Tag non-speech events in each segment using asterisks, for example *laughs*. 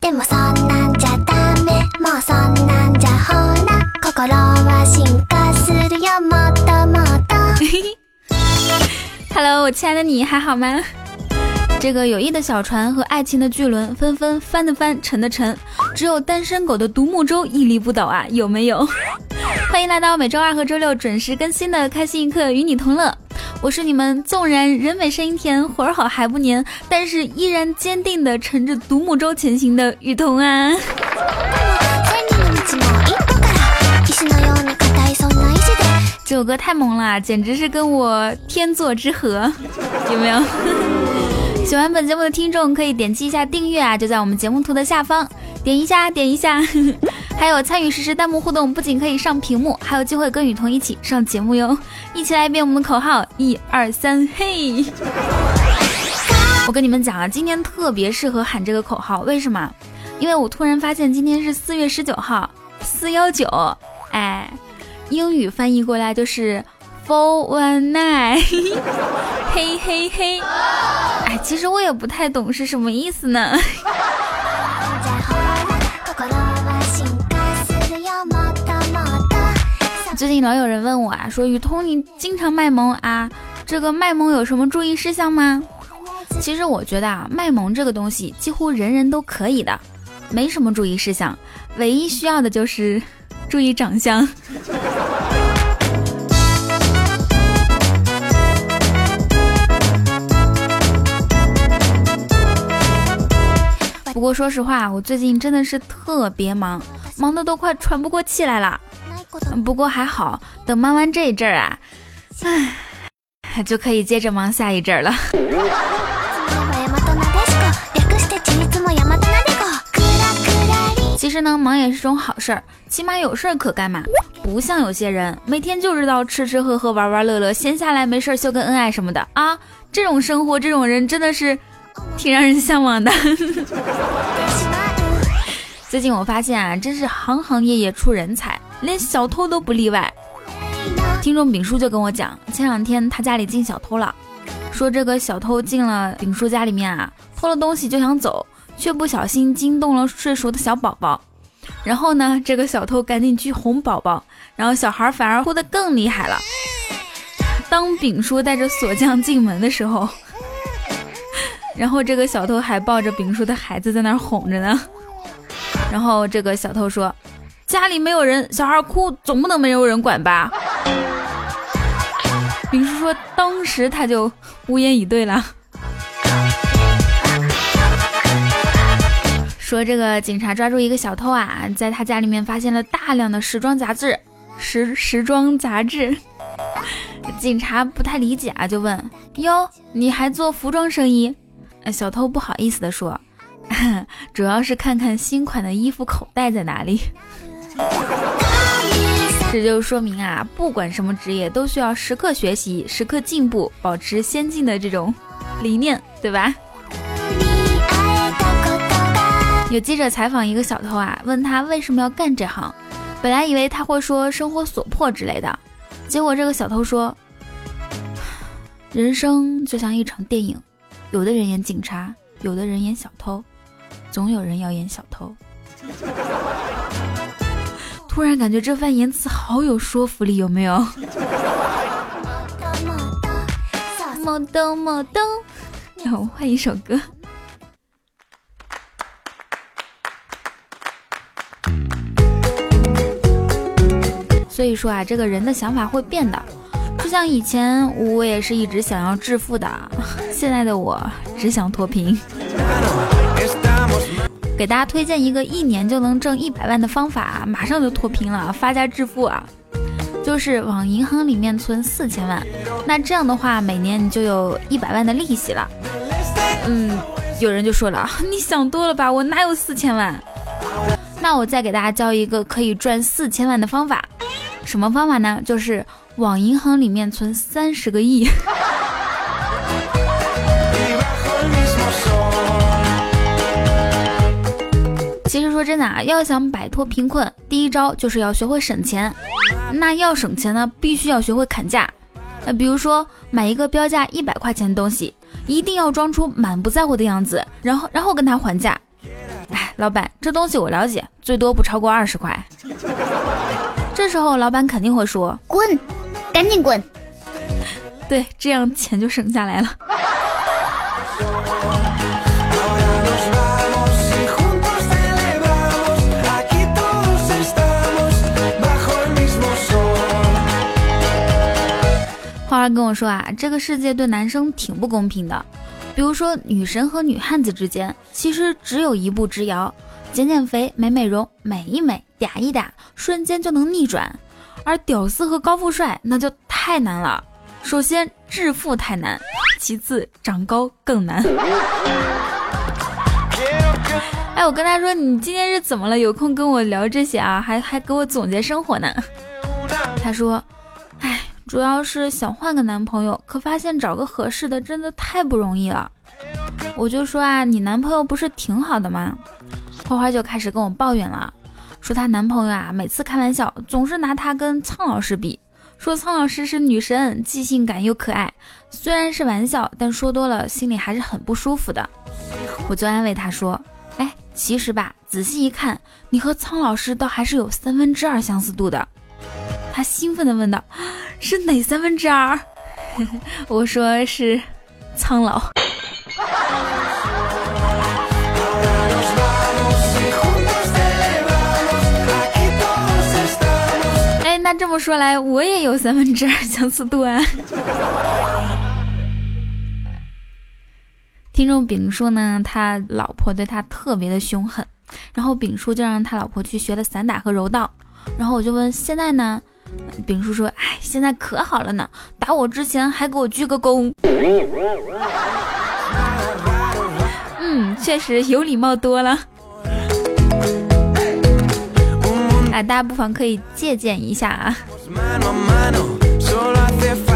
でもそんなんじゃダメもうそんなんじゃほら心は進化するよもっともっと Hello，我亲爱的你还好吗？这个友谊的小船和爱情的巨轮纷纷翻的翻，沉的沉，只有单身狗的独木舟屹立不倒啊，有没有？*laughs* 欢迎来到每周二和周六准时更新的开心一刻，与你同乐。 我是你们纵然人美声音甜，活儿好还不黏，但是依然坚定的乘着独木舟前行的雨桐啊。千*laughs* 里の道も一歩から石のように硬いそんな意志で这首歌太萌了，简直是跟我天作之合，有没有？ 喜欢本节目的听众可以点击一下订阅啊，就在我们节目图的下方，点一下，点一下。*laughs* 还有参与实时弹幕互动，不仅可以上屏幕，还有机会跟雨桐一起上节目哟！一起来一遍我们的口号：一二三，嘿！我跟你们讲啊，今天特别适合喊这个口号，为什么？因为我突然发现今天是四月十九号，四幺九，哎，英语翻译过来就是four one nine，嘿嘿嘿，哎，其实我也不太懂是什么意思呢。*laughs* じゃほら心は進化するよもっともっと最近老有人问我啊，说雨桐你经常卖萌啊，这个卖萌有什么注意事项吗？其实我觉得啊，卖萌这个东西几乎人人都可以的，没什么注意事项，唯一需要的就是注意长相。 不过说实话，我最近真的是特别忙，忙得都快喘不过气来了。ないこと不过還好，等忙完這一陣兒啊，唉，就可以接着忙下一陣兒了。*laughs* 大和大和なでしこ略してちいつも大和なでこクラクラリ其實呢，忙也是種好事兒，起碼有事兒可幹嘛。不像有些人每天就知道吃吃喝喝玩玩樂樂，閒下來沒事兒秀個恩愛什麼的啊，這種生活，這種人真的是 挺让人向往的。*laughs* 最近我发现啊，真是行行业业出人才，连小偷都不例外。听众丙叔就跟我讲，前两天他家里进小偷了，说这个小偷进了丙叔家里面啊，偷了东西就想走，却不小心惊动了睡熟的小宝宝。然后呢，这个小偷赶紧去哄宝宝，然后小孩反而哭得更厉害了。当丙叔带着锁匠进门的时候，然后这个小偷还抱着丙叔的孩子在那兒哄着呢。然后这个小偷说：“家里没有人，小孩哭总不能没有人管吧？”丙叔说：“当时他就无言以对了。”说这个警察抓住一个小偷啊，在他家里面发现了大量的时装杂志，时时装杂志。警察不太理解啊，就问：“哟，你还做服装生意？”呃小偷不好意思地說。*laughs* 主要是看看新款的衣服口袋在哪里。*laughs* 這就說明啊，不管什麼職業，都需要時刻學習、時刻進步，保持先進的這種理念，對吧？会えたことが有記者採訪一個小偷啊，問他為什麼要幹這行。本來以為他會說生活所迫之類的，結果這個小偷說：“*sighs* 人生就像一場電影， 有的人演警察，有的人演小偷。”總有人要演小偷。突然感覺這番言辭好有說服力，有沒有？もっともっとそう某咚某咚，讓我們換一首歌。所以說啊，這個人的想法會變的。 像以前我也是一直想要致富的，现在的我只想脱贫。给大家推荐一个一年就能挣一百万的方法马，上就脱贫了，发家致富啊！就是往银行里面存四千万，那这样的话，每年你就有一百万的利息了。嗯，有人就说了，*laughs* 你想多了吧，我哪有四千万？那我再给大家教一个可以赚四千万的方法，什么方法呢？就是往银行里面存三十个亿。*laughs* 其实说真的啊，要想摆脱贫困，第一招就是要学会省钱。那要省钱呢，必须要学会砍价。那比如说买一个标价一百块钱的东西，一定要装出满不在乎的样子，然后然后跟他还价。哎，老板，这东西我了解，最多不超过二十块。这时候老板肯定会说：“滚，赶紧滚。”对，这样钱就省下来了。花儿跟我说啊，这个世界对男生挺不公平的。比如说，女神和女汉子之间其实只有一步之遥，减减肥、美美容、美一美、嗲一嗲，瞬间就能逆转。而屌丝和高富帅那就太难了。首先，致富太难；其次，长高更难。哎，我跟他说，你今天是怎么了？有空跟我聊这些啊，还还给我总结生活呢。他说，哎。主要是想换个男朋友，可发现找个合适的真的太不容易了。我就说啊，你男朋友不是挺好的吗？花花就开始跟我抱怨了，说她男朋友啊，每次开玩笑总是拿她跟苍老师比，说苍老师是女神，既性感又可爱。虽然是玩笑，但说多了心里还是很不舒服的。我就安慰她说，哎，其实吧，仔细一看，你和苍老师倒还是有三分之二相似度的。她兴奋地问道：“是哪三分之二？” *laughs* 我说：“是苍老。”那这么说来，我也有三分之二相似度啊！*laughs* 听众丙说呢，他老婆对他特别的凶狠，然后丙叔就让他老婆去学了散打和柔道，然后我就问：“现在呢？”丙叔说：“哎，现在可好了呢，打我之前还给我鞠个躬。*laughs* ”嗯，确实有礼貌多了。哎，大家不妨可以借鉴一下啊。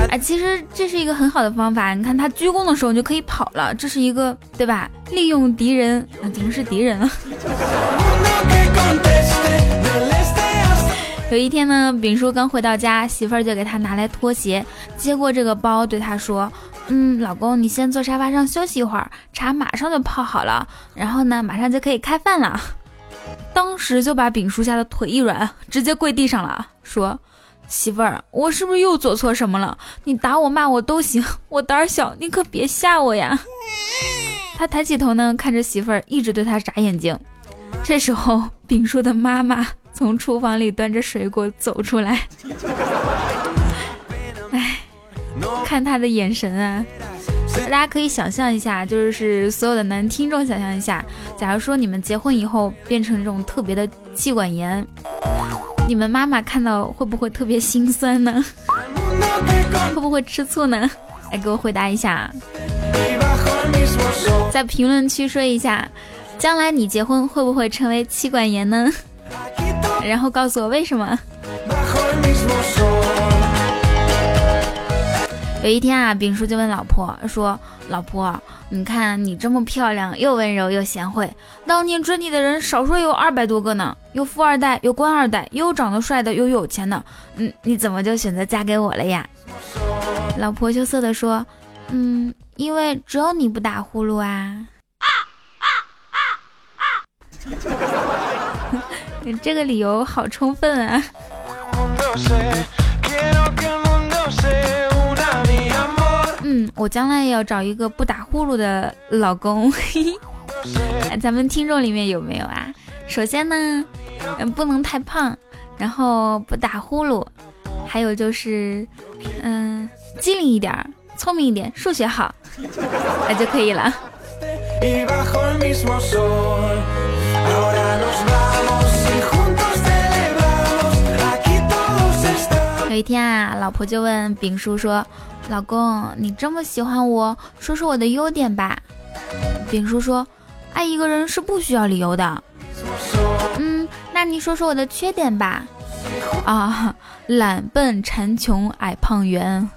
哎，其实这是一个很好的方法。你看他鞠躬的时候你就可以跑了，这是一个对吧？利用敌人，啊，敌人是敌人了。*laughs* 有一天呢，丙叔刚回到家，媳妇儿就给他拿来拖鞋，接过这个包，对他说：“嗯，老公，你先坐沙发上休息一会儿，茶马上就泡好了，然后呢，马上就可以开饭了。”当时就把丙叔吓得腿一软，直接跪地上了，说：“媳妇儿，我是不是又做错什么了？你打我骂我都行，*laughs* 我胆儿小，你可别吓我呀。*laughs* ”他抬起头呢，看着媳妇儿一直对他眨眼睛。这时候，丙叔的妈妈。从厨房里端着水果走出来，*laughs* 哎，看他的眼神啊！大家可以想象一下，就是所有的男听众想象一下，假如说你们结婚以后变成这种特别的气管炎，你们妈妈看到会不会特别心酸呢？会不会吃醋呢？来给我回答一下，在评论区说一下，将来你结婚会不会成为妻管严呢？然后告诉我为什么？有一天啊，丙叔就问老婆说：“老婆，你看你这么漂亮，又温柔又贤惠，当年追你的人少说有二百多个呢，有富二代，有官二代，又长得帅的，又有钱的，嗯，你怎么就选择嫁给我了呀？”老婆羞涩的说：“嗯，因为只有你不打呼噜啊。*laughs* ”这个理由好充分啊！*laughs* 我将来要找一个不打呼噜的老公。*laughs* 咱们听众里面有没有啊？首先呢，嗯，不能太胖，然后不打呼噜，还有就是，嗯，机灵一点，聪明一点，数学好，*laughs* 那就可以了。有一天啊，老婆就问丙叔说：“老公，你这么喜欢我，说说我的优点吧。”丙叔说：“爱一个人是不需要理由的。”嗯，那你说说我的缺点吧。啊，懒笨馋穷矮胖圆。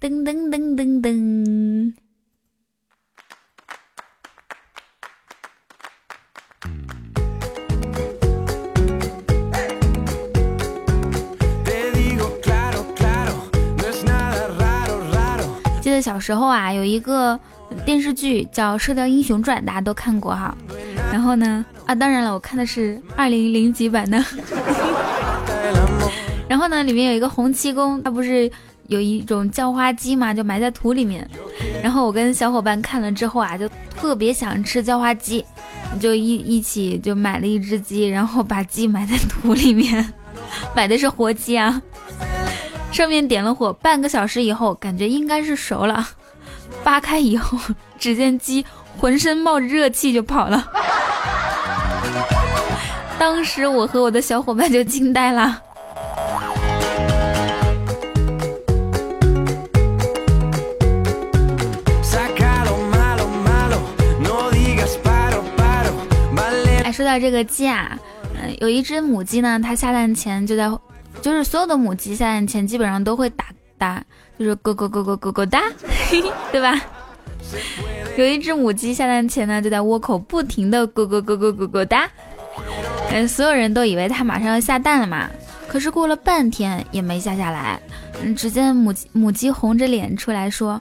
噔噔噔噔噔。得小时候啊，有一个电视剧叫《射雕英雄传》，大家都看过哈。然后呢，啊，当然了，我看的是二零零几版的。*laughs* 然后呢，里面有一个洪七公，他不是有一种叫花鸡嘛，就埋在土里面。然后我跟小伙伴看了之后啊，就特别想吃叫花鸡，就一一起就买了一只鸡，然后把鸡埋在土里面，*laughs* 买的是活鸡啊。上面点了火，半个小时以后，感觉应该是熟了。*laughs* 扒开以后，只见鸡浑身冒着热气就跑了。*laughs* 当时我和我的小伙伴就惊呆了。哎，说到这个鸡啊，嗯，有一只母鸡呢，它下蛋前就在。就是所有的母鸡下蛋前基本上都会打打，就是咯咯咯咯咯咯哒，*laughs* 对吧？有一只母鸡下蛋前呢，就在窝口不停的咯咯咯咯咯咯哒，嗯，所有人都以为它马上要下蛋了嘛。可是过了半天也没下下来，嗯，只见母母鸡红着脸出来说：“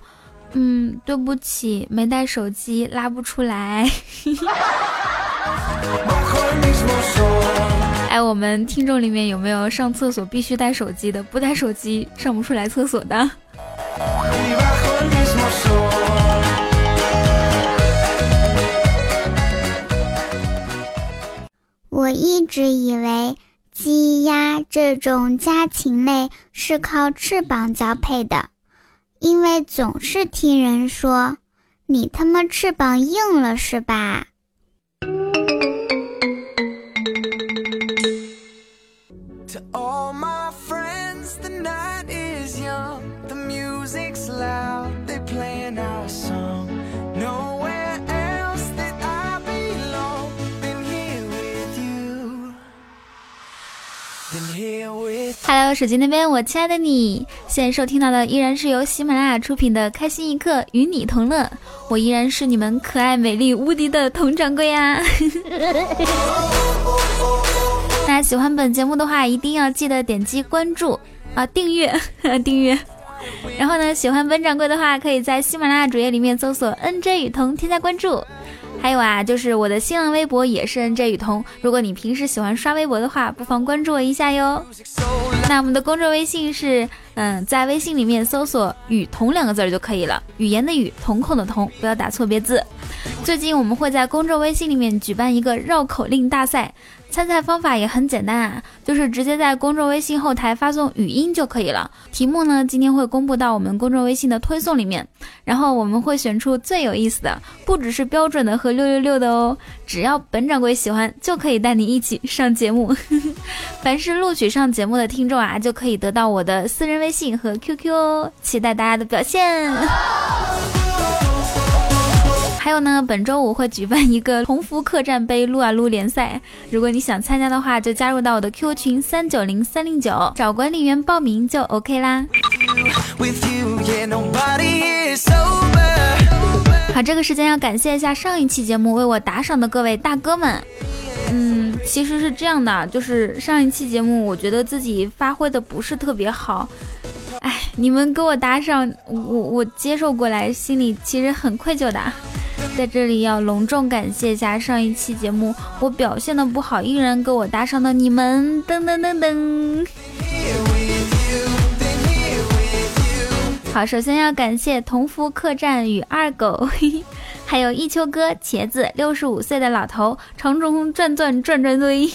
嗯，对不起，没带手机拉不出来。” *laughs* 哎，我们听众里面有没有上厕所必须带手机的？不带手机上不出来厕所的？我一直以为鸡鸭这种家禽类是靠翅膀交配的，因为总是听人说你他妈翅膀硬了是吧？Hello，手机那边，我亲爱的你，现在收听到的依然是由喜马拉雅出品的《开心一刻，与你同乐》，我依然是你们可爱、美丽、无敌的佟掌柜呀！*laughs* 大家喜欢本节目的话，一定要记得点击关注啊，订阅 *laughs* 订阅。然后呢，喜欢本掌柜的话，可以在喜马拉雅主页里面搜索 “nj 雨桐”，添加关注。还有啊，就是我的新浪微博也是 N J 雨桐。如果你平时喜欢刷微博的话，不妨关注我一下哟。那我们的公众微信是，嗯，在微信里面搜索“雨桐”两个字就可以了，语言的语，瞳孔的瞳，不要打错别字。最近我们会在公众微信里面举办一个绕口令大赛。参赛方法也很简单啊，就是直接在公众微信后台发送语音就可以了。题目呢，今天会公布到我们公众微信的推送里面，然后我们会选出最有意思的，不只是标准的和六六六的哦，只要本掌柜喜欢，就可以带你一起上节目。*laughs* 凡是录取上节目的听众啊，就可以得到我的私人微信和 QQ 哦，期待大家的表现。还有呢，本周五会举办一个同福客栈杯撸啊撸联赛，如果你想参加的话，就加入到我的 Q 群三九零三零九，找管理员报名就 OK 啦。好，这个时间要感谢一下上一期节目为我打赏的各位大哥们。嗯，其实是这样的，就是上一期节目我觉得自己发挥的不是特别好，哎，你们给我打赏，我我接受过来，心里其实很愧疚的。在这里要隆重感谢一下上一期节目我表现的不好，依然给我打赏的你们，噔噔噔噔。好，首先要感谢同福客栈与二狗，嘿 *laughs* 嘿还有一秋哥、茄子、六十五岁的老头、长中转转转转堆，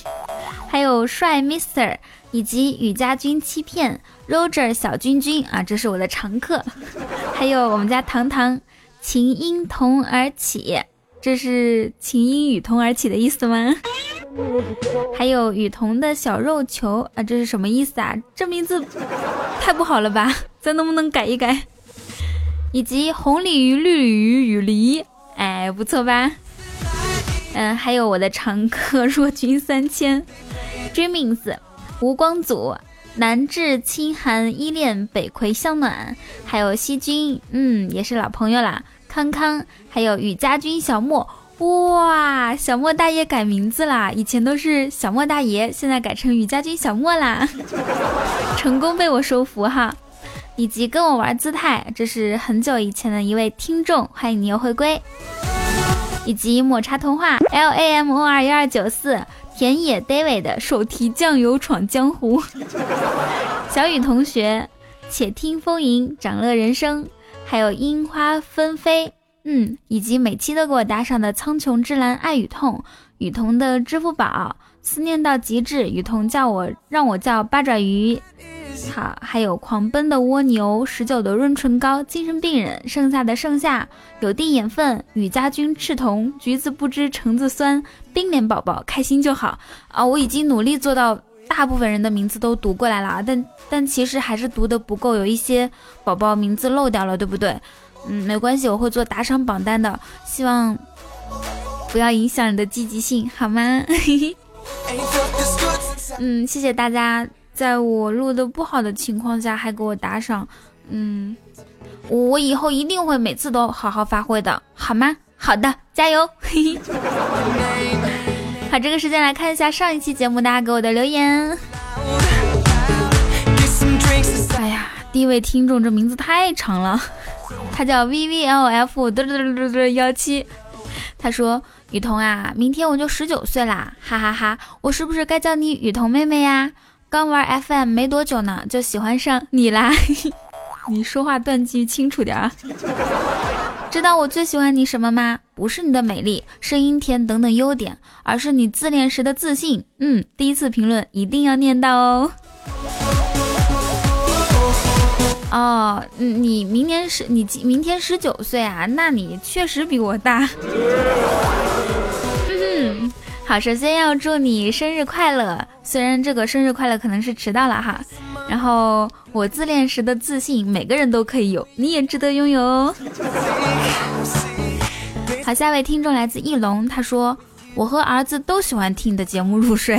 还有帅 Mister 以及雨家军欺骗 Roger 小君君啊，这是我的常客，还有我们家糖糖。情因同而起，这是琴音与同而起的意思吗？*laughs* 还有雨桐的小肉球啊，这是什么意思啊？这名字太不好了吧？咱能不能改一改？以及红鲤鱼、绿鲤鱼与梨，哎，不错吧？嗯，还有我的常客若君三千，Dreamings，吴光祖。南至清寒依恋，北魁相暖，还有西君，嗯，也是老朋友啦。康康，还有雨家军小莫，哇，小莫大爷改名字啦，以前都是小莫大爷，现在改成雨家军小莫啦，成功被我收服哈。以及跟我玩姿态，这是很久以前的一位听众，欢迎你又回归。以及抹茶童话 L A M O R 幺二九四田野 David 的手提酱油闯江湖，*laughs* 小雨同学，且听风吟长乐人生，还有樱花纷飞，嗯，以及每期都给我打赏的苍穹之蓝爱与痛，雨桐的支付宝思念到极致，雨桐叫我让我叫八爪鱼。好，还有狂奔的蜗牛，十九的润唇膏，精神病人，剩下的剩下，有地眼粪，雨家军，赤瞳，橘子不知橙子酸，冰脸宝宝，开心就好啊！我已经努力做到大部分人的名字都读过来了啊，但但其实还是读的不够，有一些宝宝名字漏掉了，对不对？嗯，没关系，我会做打赏榜单的，希望不要影响你的积极性，好吗？*laughs* 嗯，谢谢大家。在我录的不好的情况下还给我打赏，嗯，我以后一定会每次都好好发挥的，好吗？好的，加油！*laughs* 好，这个时间来看一下上一期节目大家给我的留言。哎呀，第一位听众这名字太长了，他叫 V V L F 嘚嘚嘚嘚嘚幺七，他说：“雨桐啊，明天我就十九岁啦，哈哈哈，我是不是该叫你雨桐妹妹呀？”刚玩 FM 没多久呢，就喜欢上你啦！*laughs* 你说话断句清楚点儿。知道我最喜欢你什么吗？不是你的美丽、声音甜等等优点，而是你自恋时的自信。嗯，第一次评论一定要念到哦。哦，你明年十，你明天十九岁啊？那你确实比我大。好，首先要祝你生日快乐。虽然这个生日快乐可能是迟到了哈。然后我自恋时的自信，每个人都可以有，你也值得拥有哦。*laughs* 好，下一位听众来自翼龙，他说我和儿子都喜欢听你的节目入睡。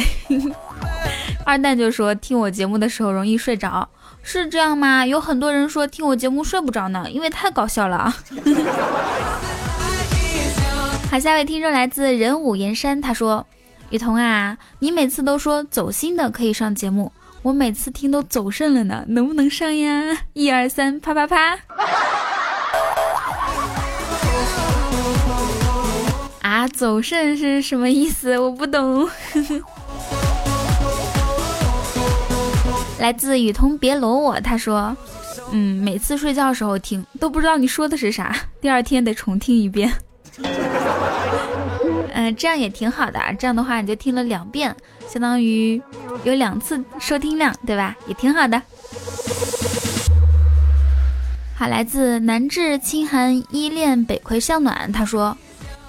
*laughs* 二蛋就说听我节目的时候容易睡着，是这样吗？有很多人说听我节目睡不着呢，因为太搞笑了啊。*laughs* 好，下一位听众来自人武岩山，他说：“雨桐啊，你每次都说走心的可以上节目，我每次听都走肾了呢，能不能上呀？一二三，啪啪啪！啊，走肾是什么意思？我不懂。来自雨桐别搂我，他说：嗯，每次睡觉时候听都不知道你说的是啥，第二天得重听一遍。”这样也挺好的。这样的话，你就听了两遍，相当于有两次收听量，对吧？也挺好的。好，来自南至清寒依恋北葵向暖，他说：“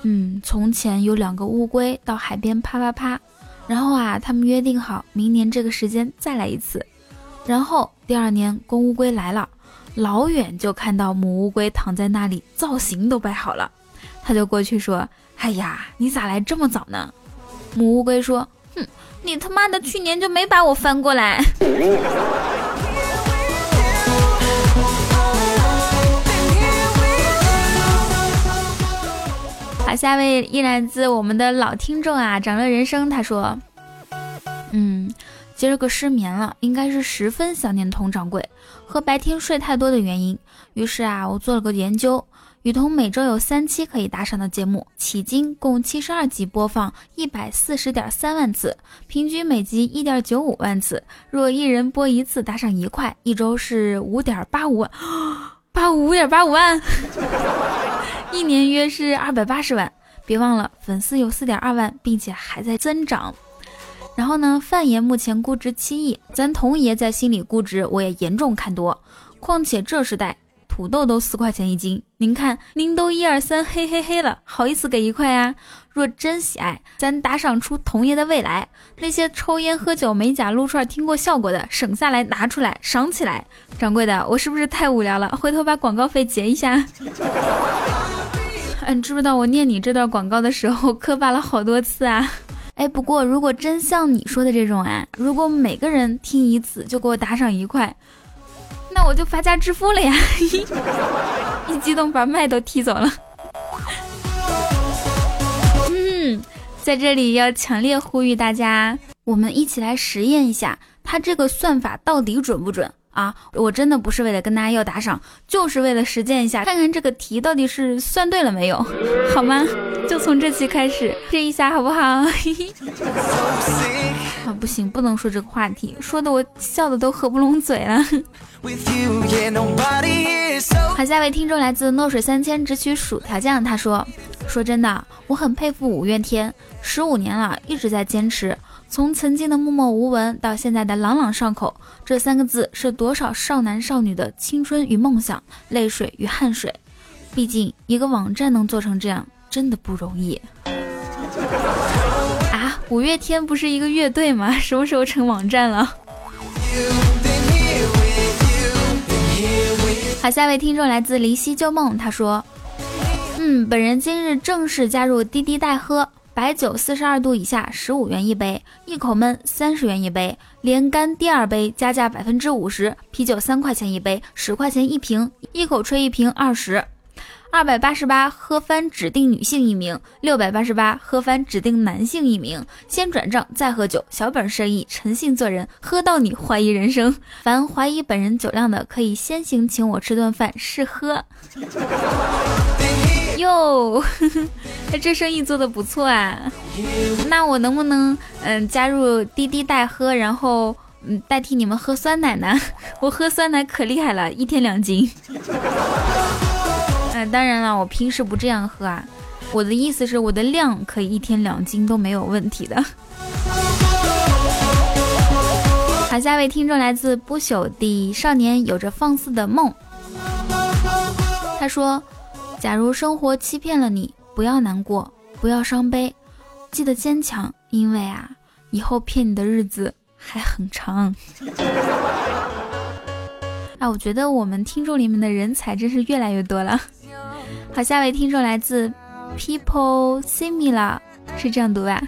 嗯，从前有两个乌龟到海边啪啪啪，然后啊，他们约定好明年这个时间再来一次。然后第二年公乌龟来了，老远就看到母乌龟躺在那里，造型都摆好了。”他就过去说：“哎呀，你咋来这么早呢？”母乌龟说：“哼，你他妈的去年就没把我翻过来。*laughs* ”好，下一位依然自我们的老听众啊，长乐人生他说：“嗯，今儿个失眠了，应该是十分想念佟掌柜和白天睡太多的原因。于是啊，我做了个研究。”雨桐每周有三期可以打赏的节目，迄今共七十二集播放一百四十点三万次，平均每集一点九五万次。若一人播一次，打赏一块，一周是五点八五万，*gasps* 八五五点八五万，*laughs* 一年约是二百八十万。别忘了，粉丝有四点二万，并且还在增长。然后呢，范爷目前估值七亿，咱童爷在心里估值我也严重看多。况且这时代。土豆都四块钱一斤，您看您都一二三嘿嘿嘿了，好意思给一块啊？若真喜爱，咱打赏出童爷的未来。那些抽烟喝酒美甲撸串听过效果的，省下来拿出来赏起来。掌柜的，我是不是太无聊了？回头把广告费结一下。哎，*laughs* 你知不知道我念你这段广告的时候磕巴了好多次啊？哎，不过如果真像你说的这种啊，如果每个人听一次就给我打赏一块。那我就发家致富了呀！*laughs* 一激动把麦都踢走了。嗯，在这里要强烈呼吁大家，我们一起来实验一下，它这个算法到底准不准？啊！我真的不是为了跟大家要打赏，就是为了实践一下，看看这个题到底是算对了没有，好吗？就从这期开始试一下，好不好？嘿 *laughs* 嘿啊，不行，不能说这个话题，说的我笑的都合不拢嘴了。好，下一位听众来自诺水三千，只取薯条酱。他说：“说真的，我很佩服五月天，十五年了，一直在坚持。从曾经的默默无闻，到现在的朗朗上口，这三个字是多少少男少女的青春与梦想，泪水与汗水。毕竟一个网站能做成这样，真的不容易。”五月天不是一个乐队吗？*laughs* 什么时候成网站了？好，下一位听众来自离西旧梦，他说：“嗯，本人今日正式加入滴滴代喝，白酒四十二度以下十五元一杯，一口闷三十元一杯，连干第二杯加价百分之五十，啤酒三块钱一杯，十块钱一瓶，一口吹一瓶二十。”二百八十八喝翻指定女性一名，六百八十八喝翻指定男性一名。先转账再喝酒，小本生意，诚信做人，喝到你怀疑人生。凡怀疑本人酒量的，可以先行请我吃顿饭试喝。哟，*laughs* 这生意做的不错啊！那我能不能嗯加入滴滴代喝，然后嗯代替你们喝酸奶呢？*laughs* 我喝酸奶可厉害了，一天两斤。当然了，我平时不这样喝啊。我的意思是，我的量可以一天两斤都没有问题的。好，下一位听众来自不朽的少年，有着放肆的梦。他说：“假如生活欺骗了你，不要难过，不要伤悲，记得坚强，因为啊，以后骗你的日子还很长。*laughs* ”啊，我觉得我们听众里面的人才真是越来越多了。好，下位听众来自 People Similar，是这样读吧？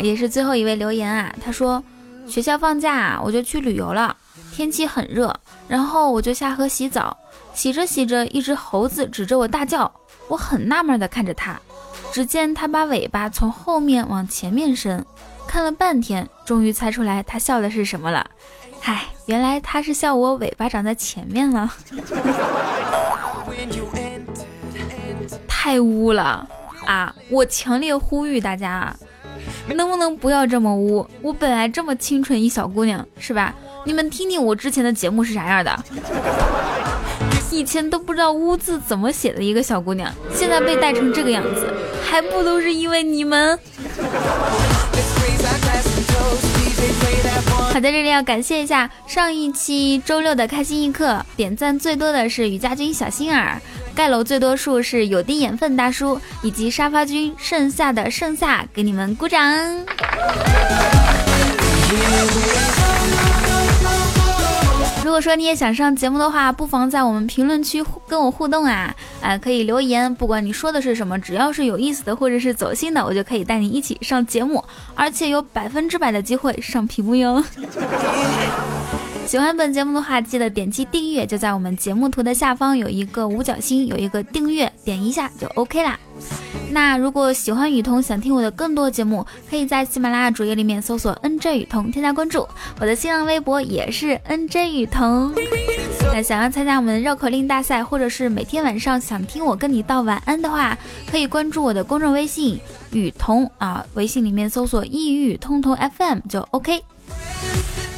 也是最后一位留言啊。他说，学校放假，我就去旅游了。天气很热，然后我就下河洗澡，洗着洗着，一只猴子指着我大叫。我很纳闷的看着他，只见他把尾巴从后面往前面伸，看了半天，终于猜出来他笑的是什么了。嗨，原来他是笑我尾巴长在前面了。太污了啊！我强烈呼吁大家，能不能不要这么污？我本来这么清纯一小姑娘，是吧？你们听听我之前的节目是啥样的？以前都不知道“污”字怎么写的一个小姑娘，现在被带成这个样子，还不都是因为你们？好，在这里要感谢一下上一期周六的开心一刻，点赞最多的是雨家军小心儿。盖楼最多数是有滴眼粪大叔以及沙发君，剩下的剩下给你们鼓掌。如果说你也想上节目的话，不妨在我们评论区跟我互动啊，啊，可以留言，不管你说的是什么，只要是有意思的或者是走心的，我就可以带你一起上节目，而且有百分之百的机会上屏幕哟。喜欢本节目的话，记得点击订阅，就在我们节目图的下方有一个五角星，有一个订阅，点一下就 OK 啦。那如果喜欢雨桐，想听我的更多节目，可以在喜马拉雅主页里面搜索 NJ 雨桐，添加关注。我的新浪微博也是 NJ 雨桐。那想要参加我们绕口令大赛，或者是每天晚上想听我跟你道晚安的话，可以关注我的公众微信雨桐啊，微信里面搜索异域通通 FM 就 OK。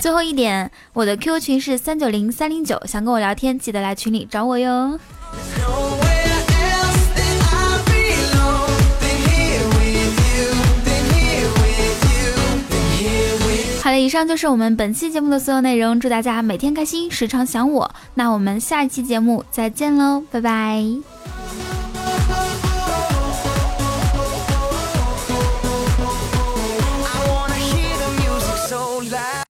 最后一点，我的 QQ 群是三九零三零九，想跟我聊天，记得来群里找我哟。好了，以上就是我们本期节目的所有内容，祝大家每天开心，时常想我。那我们下一期节目再见喽，拜拜。